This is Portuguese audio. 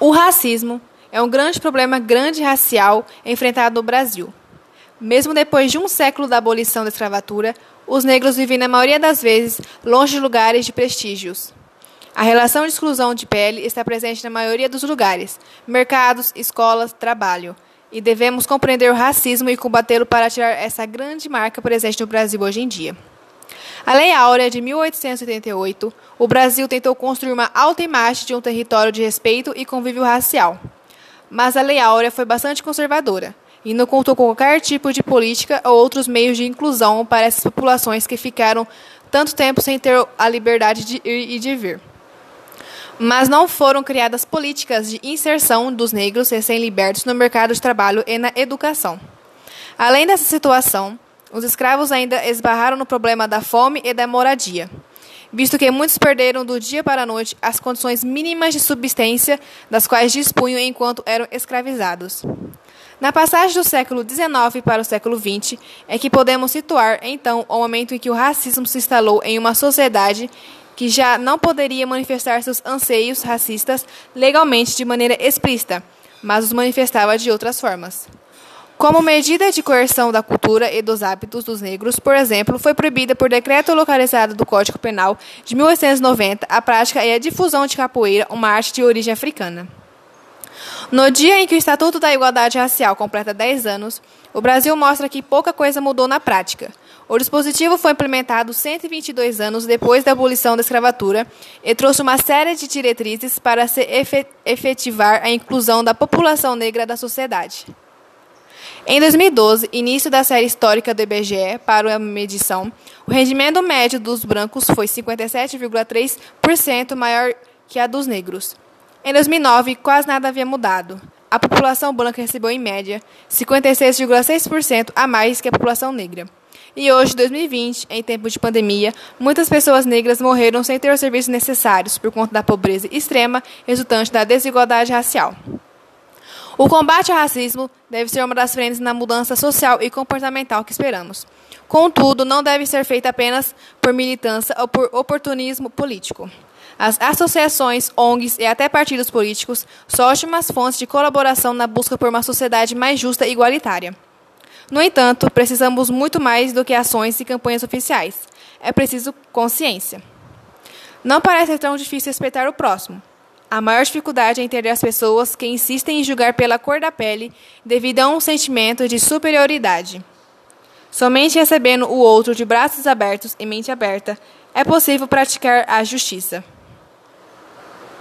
O racismo é um grande problema grande racial enfrentado no Brasil. Mesmo depois de um século da abolição da escravatura, os negros vivem na maioria das vezes longe de lugares de prestígios. A relação de exclusão de pele está presente na maioria dos lugares, mercados, escolas, trabalho, e devemos compreender o racismo e combatê-lo para tirar essa grande marca presente no Brasil hoje em dia. A Lei Áurea de 1888, o Brasil tentou construir uma alta imagem de um território de respeito e convívio racial. Mas a Lei Áurea foi bastante conservadora e não contou com qualquer tipo de política ou outros meios de inclusão para essas populações que ficaram tanto tempo sem ter a liberdade de ir e de vir. Mas não foram criadas políticas de inserção dos negros recém-libertos no mercado de trabalho e na educação. Além dessa situação, os escravos ainda esbarraram no problema da fome e da moradia, visto que muitos perderam do dia para a noite as condições mínimas de subsistência das quais dispunham enquanto eram escravizados. Na passagem do século XIX para o século XX é que podemos situar, então, o momento em que o racismo se instalou em uma sociedade que já não poderia manifestar seus anseios racistas legalmente de maneira explícita, mas os manifestava de outras formas. Como medida de coerção da cultura e dos hábitos dos negros, por exemplo, foi proibida por decreto localizado do Código Penal de 1890 a prática e a difusão de capoeira, uma arte de origem africana. No dia em que o Estatuto da Igualdade Racial completa 10 anos, o Brasil mostra que pouca coisa mudou na prática. O dispositivo foi implementado 122 anos depois da abolição da escravatura e trouxe uma série de diretrizes para se efetivar a inclusão da população negra da sociedade. Em 2012, início da série histórica do IBGE para a medição, o rendimento médio dos brancos foi 57,3% maior que a dos negros. Em 2009, quase nada havia mudado. A população branca recebeu, em média, 56,6% a mais que a população negra. E hoje, 2020, em tempo de pandemia, muitas pessoas negras morreram sem ter os serviços necessários por conta da pobreza extrema resultante da desigualdade racial. O combate ao racismo deve ser uma das frentes na mudança social e comportamental que esperamos. Contudo, não deve ser feita apenas por militância ou por oportunismo político. As associações, ONGs e até partidos políticos são ótimas fontes de colaboração na busca por uma sociedade mais justa e igualitária. No entanto, precisamos muito mais do que ações e campanhas oficiais. É preciso consciência. Não parece tão difícil respeitar o próximo, a maior dificuldade é entender as pessoas que insistem em julgar pela cor da pele devido a um sentimento de superioridade. Somente recebendo o outro de braços abertos e mente aberta é possível praticar a justiça.